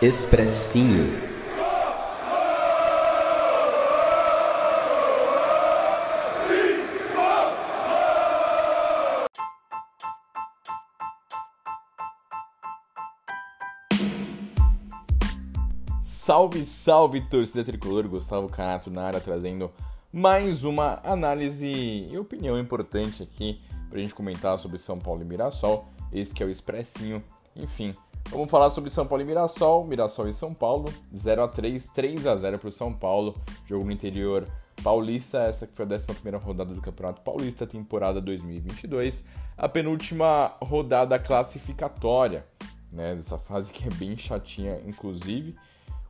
Expressinho. Salve, salve, torcida tricolor! Gustavo Canato na área trazendo mais uma análise e opinião importante aqui pra gente comentar sobre São Paulo e Mirassol. Esse que é o Expressinho. Enfim, Vamos falar sobre São Paulo e Mirassol. Mirassol e São Paulo, 0 a 3 3 a 0 para o São Paulo. Jogo no interior paulista, essa que foi a 11 rodada do Campeonato Paulista, temporada 2022. A penúltima rodada classificatória, né? Dessa fase que é bem chatinha, inclusive.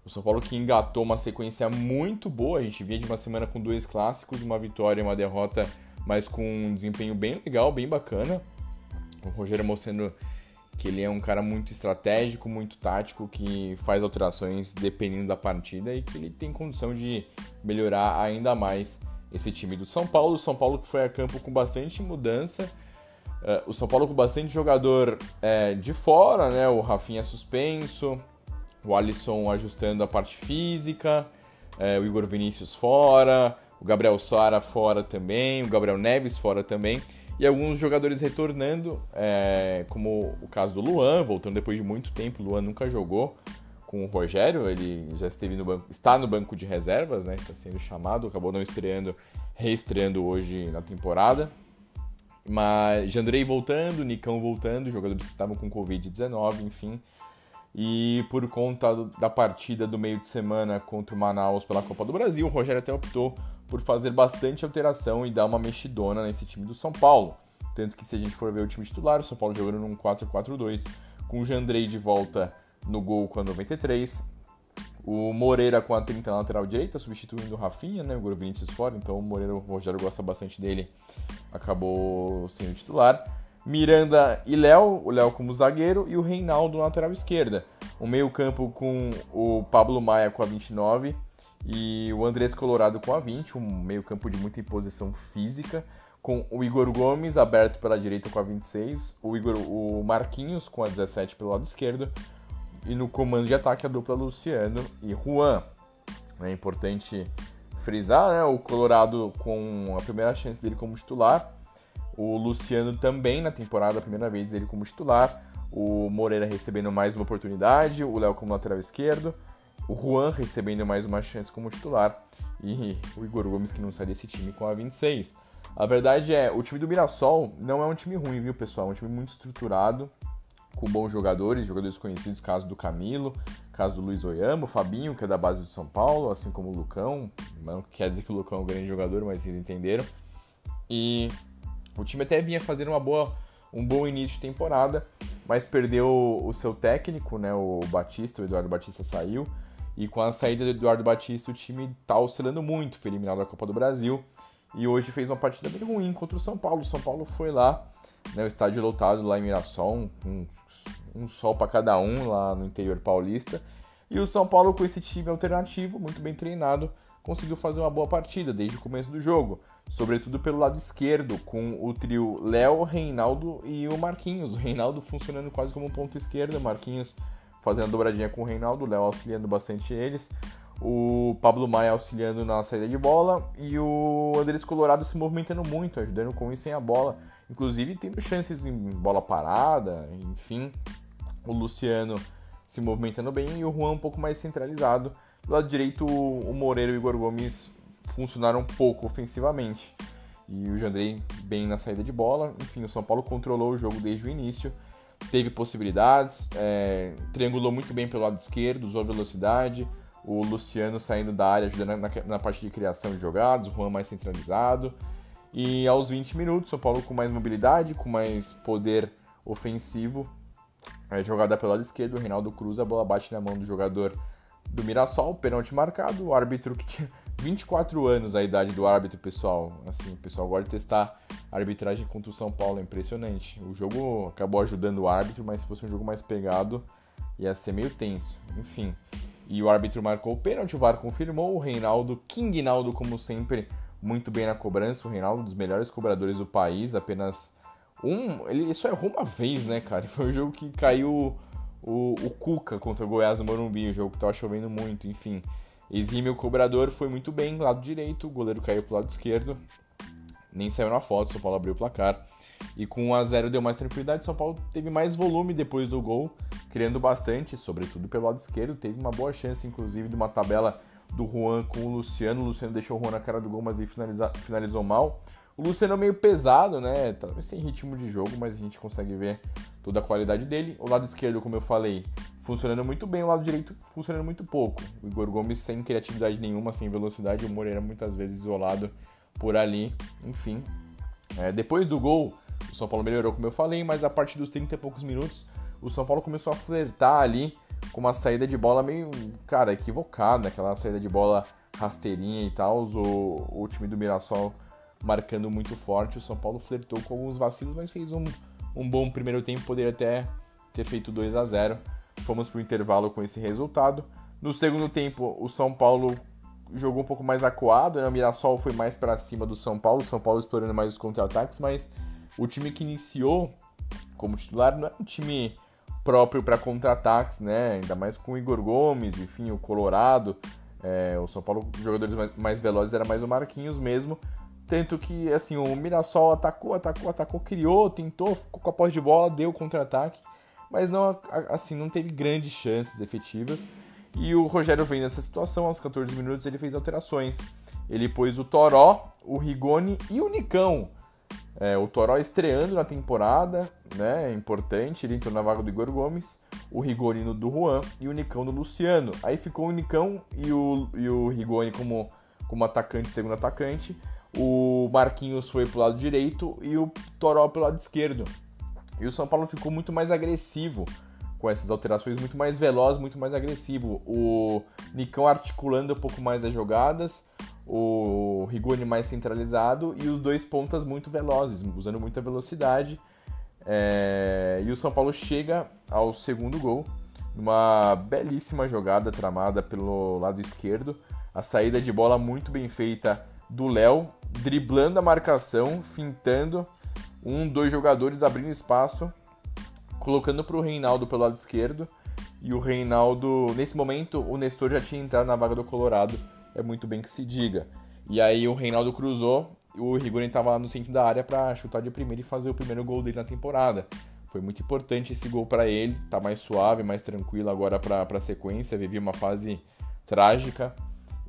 O São Paulo que engatou uma sequência muito boa. A gente vinha de uma semana com dois clássicos, uma vitória e uma derrota, mas com um desempenho bem legal, bem bacana. O Rogério mostrando que ele é um cara muito estratégico, muito tático, que faz alterações dependendo da partida e que ele tem condição de melhorar ainda mais esse time do São Paulo. O São Paulo que foi a campo com bastante mudança. Uh, o São Paulo com bastante jogador é, de fora, né? O Rafinha suspenso, o Alisson ajustando a parte física, é, o Igor Vinícius fora, o Gabriel Sara fora também, o Gabriel Neves fora também e alguns jogadores retornando, é, como o caso do Luan, voltando depois de muito tempo. O Luan nunca jogou com o Rogério, ele já esteve no banco, está no banco de reservas, né? Está sendo chamado, acabou não estreando, reestreando hoje na temporada. Mas Jandrei voltando, Nicão voltando, jogadores que estavam com Covid-19, enfim. E por conta da partida do meio de semana contra o Manaus pela Copa do Brasil, o Rogério até optou por fazer bastante alteração e dar uma mexidona nesse time do São Paulo. Tanto que se a gente for ver o time titular, o São Paulo jogando num 4-4-2, com o Jandrei de volta no gol com a 93, o Moreira com a 30 na lateral direita, substituindo o Rafinha, né? O Goro Vinícius fora, então o Moreira, o Rogério gosta bastante dele, acabou sendo titular. Miranda e Léo, o Léo como zagueiro e o Reinaldo na lateral esquerda. O meio-campo com o Pablo Maia com a 29 e o Andrés Colorado com a 20, um meio-campo de muita imposição física, com o Igor Gomes aberto pela direita com a 26, o, Igor, o Marquinhos com a 17 pelo lado esquerdo, e no comando de ataque a dupla Luciano e Juan. É importante frisar, né? O Colorado com a primeira chance dele como titular, o Luciano também na temporada, a primeira vez dele como titular, o Moreira recebendo mais uma oportunidade, o Léo como lateral esquerdo, o Juan recebendo mais uma chance como titular e o Igor Gomes que não sai desse time com a 26. A verdade é, o time do Mirassol não é um time ruim, viu, pessoal? É um time muito estruturado, com bons jogadores, jogadores conhecidos, caso do Camilo, caso do Luiz Oyama, o Fabinho, que é da base do São Paulo, assim como o Lucão. Não quer dizer que o Lucão é um grande jogador, mas vocês entenderam. E o time até vinha fazer uma boa, um bom início de temporada, mas perdeu o seu técnico, né, o Batista, o Eduardo Batista saiu. E com a saída do Eduardo Batista, o time tá oscilando muito, foi eliminado da Copa do Brasil. E hoje fez uma partida bem ruim contra o São Paulo. O São Paulo foi lá, né, o estádio lotado lá em Mirassol, um, um sol para cada um lá no interior paulista. E o São Paulo, com esse time alternativo, muito bem treinado, conseguiu fazer uma boa partida desde o começo do jogo, sobretudo pelo lado esquerdo, com o trio Léo, Reinaldo e o Marquinhos. O Reinaldo funcionando quase como um ponto esquerdo, Marquinhos fazendo a dobradinha com o Reinaldo, o Léo auxiliando bastante eles, o Pablo Maia auxiliando na saída de bola e o Andrés Colorado se movimentando muito, ajudando com isso sem a bola, inclusive tendo chances em bola parada, enfim. O Luciano se movimentando bem e o Juan um pouco mais centralizado. Do lado direito, o Moreira e o Igor Gomes funcionaram um pouco ofensivamente. E o Jandrei bem na saída de bola. Enfim, o São Paulo controlou o jogo desde o início teve possibilidades, é, triangulou muito bem pelo lado esquerdo, usou velocidade, o Luciano saindo da área, ajudando na, na parte de criação de jogadas, o Juan mais centralizado. E aos 20 minutos, São Paulo com mais mobilidade, com mais poder ofensivo, é, jogada pelo lado esquerdo, o Reinaldo Cruz, a bola bate na mão do jogador do Mirassol, pênalti marcado, o árbitro que tinha 24 anos a idade do árbitro, pessoal. Assim, o pessoal gosta de testar a arbitragem contra o São Paulo, é impressionante. O jogo acabou ajudando o árbitro, mas se fosse um jogo mais pegado, ia ser meio tenso. Enfim. E o árbitro marcou o pênalti, o VAR confirmou. O Reinaldo, King Naldo, como sempre, muito bem na cobrança. O Reinaldo, um dos melhores cobradores do país, apenas um. Ele só errou uma vez, né, cara? Foi um jogo que caiu o, o Cuca contra o Goiás no Morumbi, o jogo que tava chovendo muito, enfim. Exímio cobrador foi muito bem, lado direito, o goleiro caiu pro lado esquerdo, nem saiu na foto, São Paulo abriu o placar. E com 1 a 0 deu mais tranquilidade, São Paulo teve mais volume depois do gol, criando bastante, sobretudo pelo lado esquerdo, teve uma boa chance inclusive de uma tabela do Juan com o Luciano, o Luciano deixou o Juan na cara do gol, mas ele finalizou mal. O Luciano é meio pesado, né? Talvez sem ritmo de jogo, mas a gente consegue ver toda a qualidade dele. O lado esquerdo, como eu falei, funcionando muito bem, o lado direito funcionando muito pouco. O Igor Gomes sem criatividade nenhuma, sem velocidade, o Moreira muitas vezes isolado por ali. Enfim, é, depois do gol, o São Paulo melhorou, como eu falei, mas a partir dos 30 e poucos minutos, o São Paulo começou a flertar ali com uma saída de bola meio, cara, equivocada, aquela saída de bola rasteirinha e tal. O, o time do Mirassol marcando muito forte. O São Paulo flertou com alguns vacilos, mas fez um, um bom primeiro tempo. Poderia até ter feito 2 a 0 Fomos para o intervalo com esse resultado. No segundo tempo, o São Paulo jogou um pouco mais acuado, né? o Mirassol foi mais para cima do São Paulo, o São Paulo explorando mais os contra-ataques, mas o time que iniciou como titular não é um time próprio para contra-ataques, né? Ainda mais com o Igor Gomes, enfim, o Colorado. É, o São Paulo, jogadores mais, mais velozes era mais o Marquinhos mesmo. Tanto que, assim, o Mirassol atacou, atacou, atacou, criou, tentou, ficou com a posse de bola, deu contra-ataque, mas não, assim, não teve grandes chances efetivas. E o Rogério vem nessa situação, aos 14 minutos ele fez alterações. Ele pôs o Toró, o Rigoni e o Nicão. É, o Toró estreando na temporada, né? É importante, ele entrou na vaga do Igor Gomes, o Rigoni no do Juan e o Nicão no Luciano. Aí ficou o Nicão e o, e o Rigoni como, como atacante, segundo atacante o Marquinhos foi pro lado direito e o Toró pro lado esquerdo. E o São Paulo ficou muito mais agressivo com essas alterações, muito mais veloz, muito mais agressivo. O Nicão articulando um pouco mais as jogadas, o Rigoni mais centralizado e os dois pontas muito velozes, usando muita velocidade. É... E o São Paulo chega ao segundo gol, numa belíssima jogada tramada pelo lado esquerdo. A saída de bola muito bem feita do Léo, driblando a marcação, fintando um, dois jogadores abrindo espaço, colocando para o Reinaldo pelo lado esquerdo. E o Reinaldo, nesse momento, o Nestor já tinha entrado na vaga do Colorado, é muito bem que se diga. E aí o Reinaldo cruzou, o Rigoni estava lá no centro da área para chutar de primeira e fazer o primeiro gol dele na temporada. Foi muito importante esse gol para ele, tá mais suave, mais tranquilo agora para a sequência, vivia uma fase trágica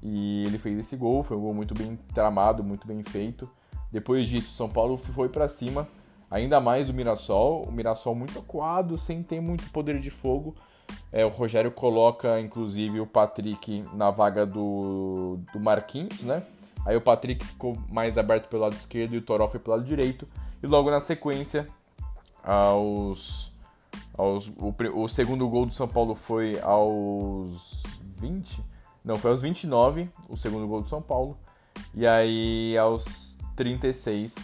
e ele fez esse gol, foi um gol muito bem tramado, muito bem feito. Depois disso, São Paulo foi para cima, ainda mais do Mirassol. O Mirassol muito acuado, sem ter muito poder de fogo. É, o Rogério coloca, inclusive, o Patrick na vaga do, do Marquinhos, né? Aí o Patrick ficou mais aberto pelo lado esquerdo e o Toró foi pelo lado direito. E logo na sequência, aos, aos o, o segundo gol do São Paulo foi aos 20, não, foi aos 29, o segundo gol do São Paulo. E aí, aos 36,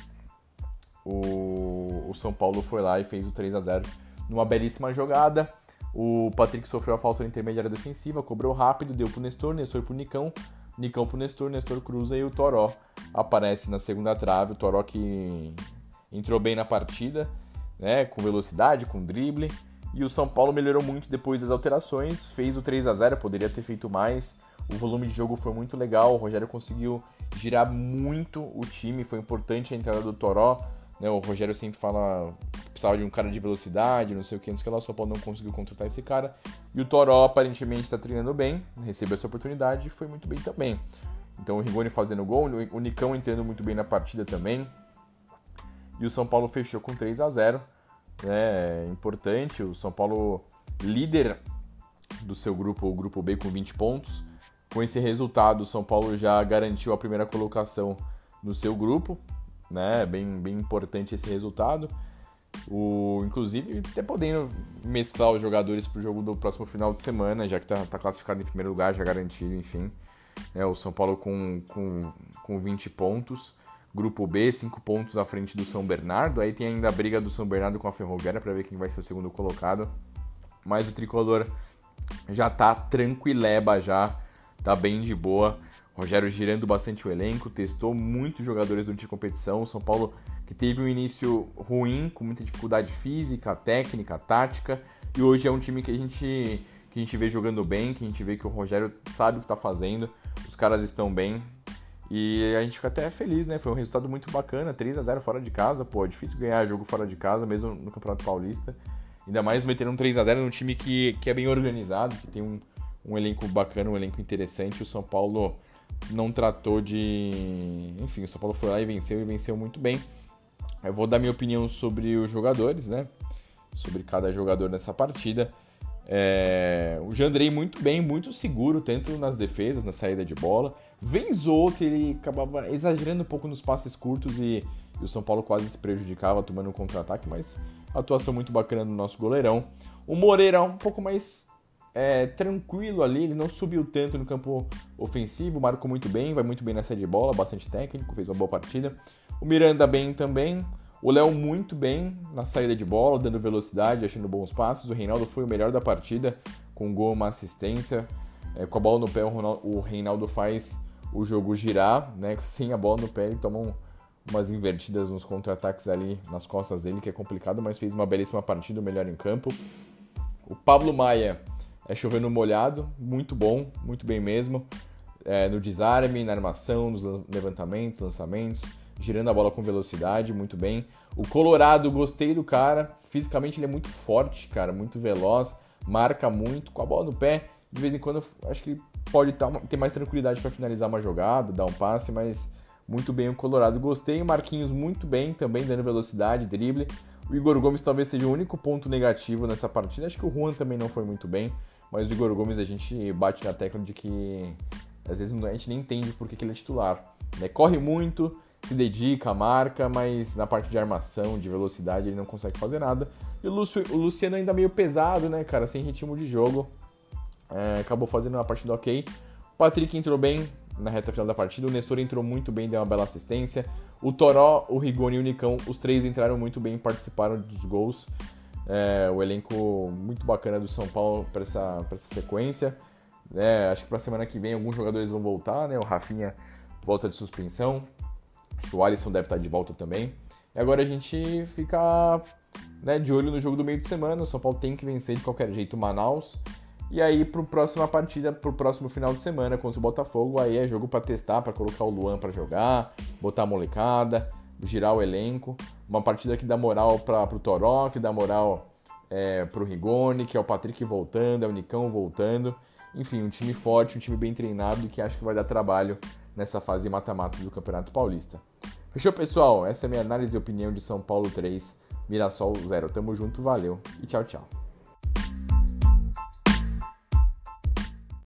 o, o São Paulo foi lá e fez o 3 a 0 numa belíssima jogada. O Patrick sofreu a falta na intermediária defensiva, cobrou rápido, deu pro Nestor, Nestor pro Nicão, Nicão pro Nestor, Nestor cruza e o Toró aparece na segunda trave. O Toró que entrou bem na partida, né, com velocidade, com drible. E o São Paulo melhorou muito depois das alterações, fez o 3 a 0 poderia ter feito mais. O volume de jogo foi muito legal, o Rogério conseguiu girar muito o time, foi importante a entrada do Toró. Né? O Rogério sempre fala precisava de um cara de velocidade, não sei o que, não sei o que lá, o São Paulo não conseguiu contratar esse cara. E o Toró aparentemente está treinando bem, recebeu essa oportunidade e foi muito bem também. Então o Rigoni fazendo gol, o Nicão entrando muito bem na partida também. E o São Paulo fechou com 3 a 0 né, importante. O São Paulo líder do seu grupo, o grupo B, com 20 pontos. Com esse resultado, o São Paulo já garantiu a primeira colocação no seu grupo, né? Bem, bem importante esse resultado. O, inclusive, até podendo mesclar os jogadores para o jogo do próximo final de semana, já que está tá classificado em primeiro lugar, já garantido, enfim. É, o São Paulo com, com, com 20 pontos. Grupo B, 5 pontos à frente do São Bernardo. Aí tem ainda a briga do São Bernardo com a Ferroviária para ver quem vai ser o segundo colocado. Mas o tricolor já tá tranquileba já, tá bem de boa. Rogério girando bastante o elenco, testou muitos jogadores durante a competição. O São Paulo que teve um início ruim, com muita dificuldade física, técnica, tática, E hoje é um time que a gente que a gente vê jogando bem, que a gente vê que o Rogério sabe o que está fazendo, os caras estão bem. E a gente fica até feliz, né? Foi um resultado muito bacana, 3 a 0 fora de casa, pô, é difícil ganhar jogo fora de casa, mesmo no Campeonato Paulista. Ainda mais meter um 3 a 0 num time que, que é bem organizado, que tem um, um elenco bacana, um elenco interessante. O São Paulo não tratou de. Enfim, o São Paulo foi lá e venceu e venceu muito bem. Eu vou dar minha opinião sobre os jogadores, né? Sobre cada jogador nessa partida. É... O Jandrei muito bem, muito seguro, tanto nas defesas, na saída de bola. Vez que ele acabava exagerando um pouco nos passes curtos e, e o São Paulo quase se prejudicava tomando um contra-ataque, mas atuação muito bacana do nosso goleirão. O Moreira um pouco mais é, tranquilo ali, ele não subiu tanto no campo ofensivo, marcou muito bem, vai muito bem na saída de bola, bastante técnico, fez uma boa partida. O Miranda bem também, o Léo muito bem na saída de bola, dando velocidade, achando bons passos. O Reinaldo foi o melhor da partida, com gol, uma assistência. É, com a bola no pé, o Reinaldo faz o jogo girar, né? Sem a bola no pé, ele toma um, umas invertidas nos contra-ataques ali nas costas dele, que é complicado, mas fez uma belíssima partida, o melhor em campo. O Pablo Maia é chovendo molhado, muito bom, muito bem mesmo. É, no desarme, na armação, nos levantamentos, lançamentos, girando a bola com velocidade, muito bem. O Colorado, gostei do cara, fisicamente ele é muito forte, cara, muito veloz, marca muito, com a bola no pé. De vez em quando, acho que pode ter mais tranquilidade para finalizar uma jogada, dar um passe, mas muito bem o Colorado. Gostei, o Marquinhos muito bem também, dando velocidade, drible. O Igor Gomes talvez seja o único ponto negativo nessa partida. Acho que o Juan também não foi muito bem. Mas o Igor Gomes a gente bate na tecla de que às vezes a gente nem entende por que, ele é titular. Né? Corre muito, se dedica, marca, mas na parte de armação, de velocidade, ele não consegue fazer nada. E o, Lúcio, o Luciano ainda meio pesado, né, cara? Sem ritmo de jogo. É, acabou fazendo uma partida ok. O Patrick entrou bem na reta final da partida. O Nestor entrou muito bem, deu uma bela assistência. O Toró, o Rigoni e o Nicão, os três entraram muito bem, participaram dos gols. É, o elenco muito bacana do São Paulo para essa, essa sequência. É, acho que para a semana que vem alguns jogadores vão voltar, né? O Rafinha volta de suspensão. O Alisson deve estar de volta também. E agora a gente fica né, de olho no jogo do meio de semana. O São Paulo tem que vencer de qualquer jeito o Manaus. E aí, para a próxima partida, para o próximo final de semana contra o Botafogo, aí é jogo para testar, para colocar o Luan para jogar, botar a molecada, girar o elenco. Uma partida que dá moral para o Toró, que dá moral é, para o Rigoni, que é o Patrick voltando, é o Nicão voltando. Enfim, um time forte, um time bem treinado e que acho que vai dar trabalho nessa fase mata-mata do Campeonato Paulista. Fechou, pessoal? Essa é a minha análise e opinião de São Paulo 3, Mirassol 0. Tamo junto, valeu e tchau, tchau.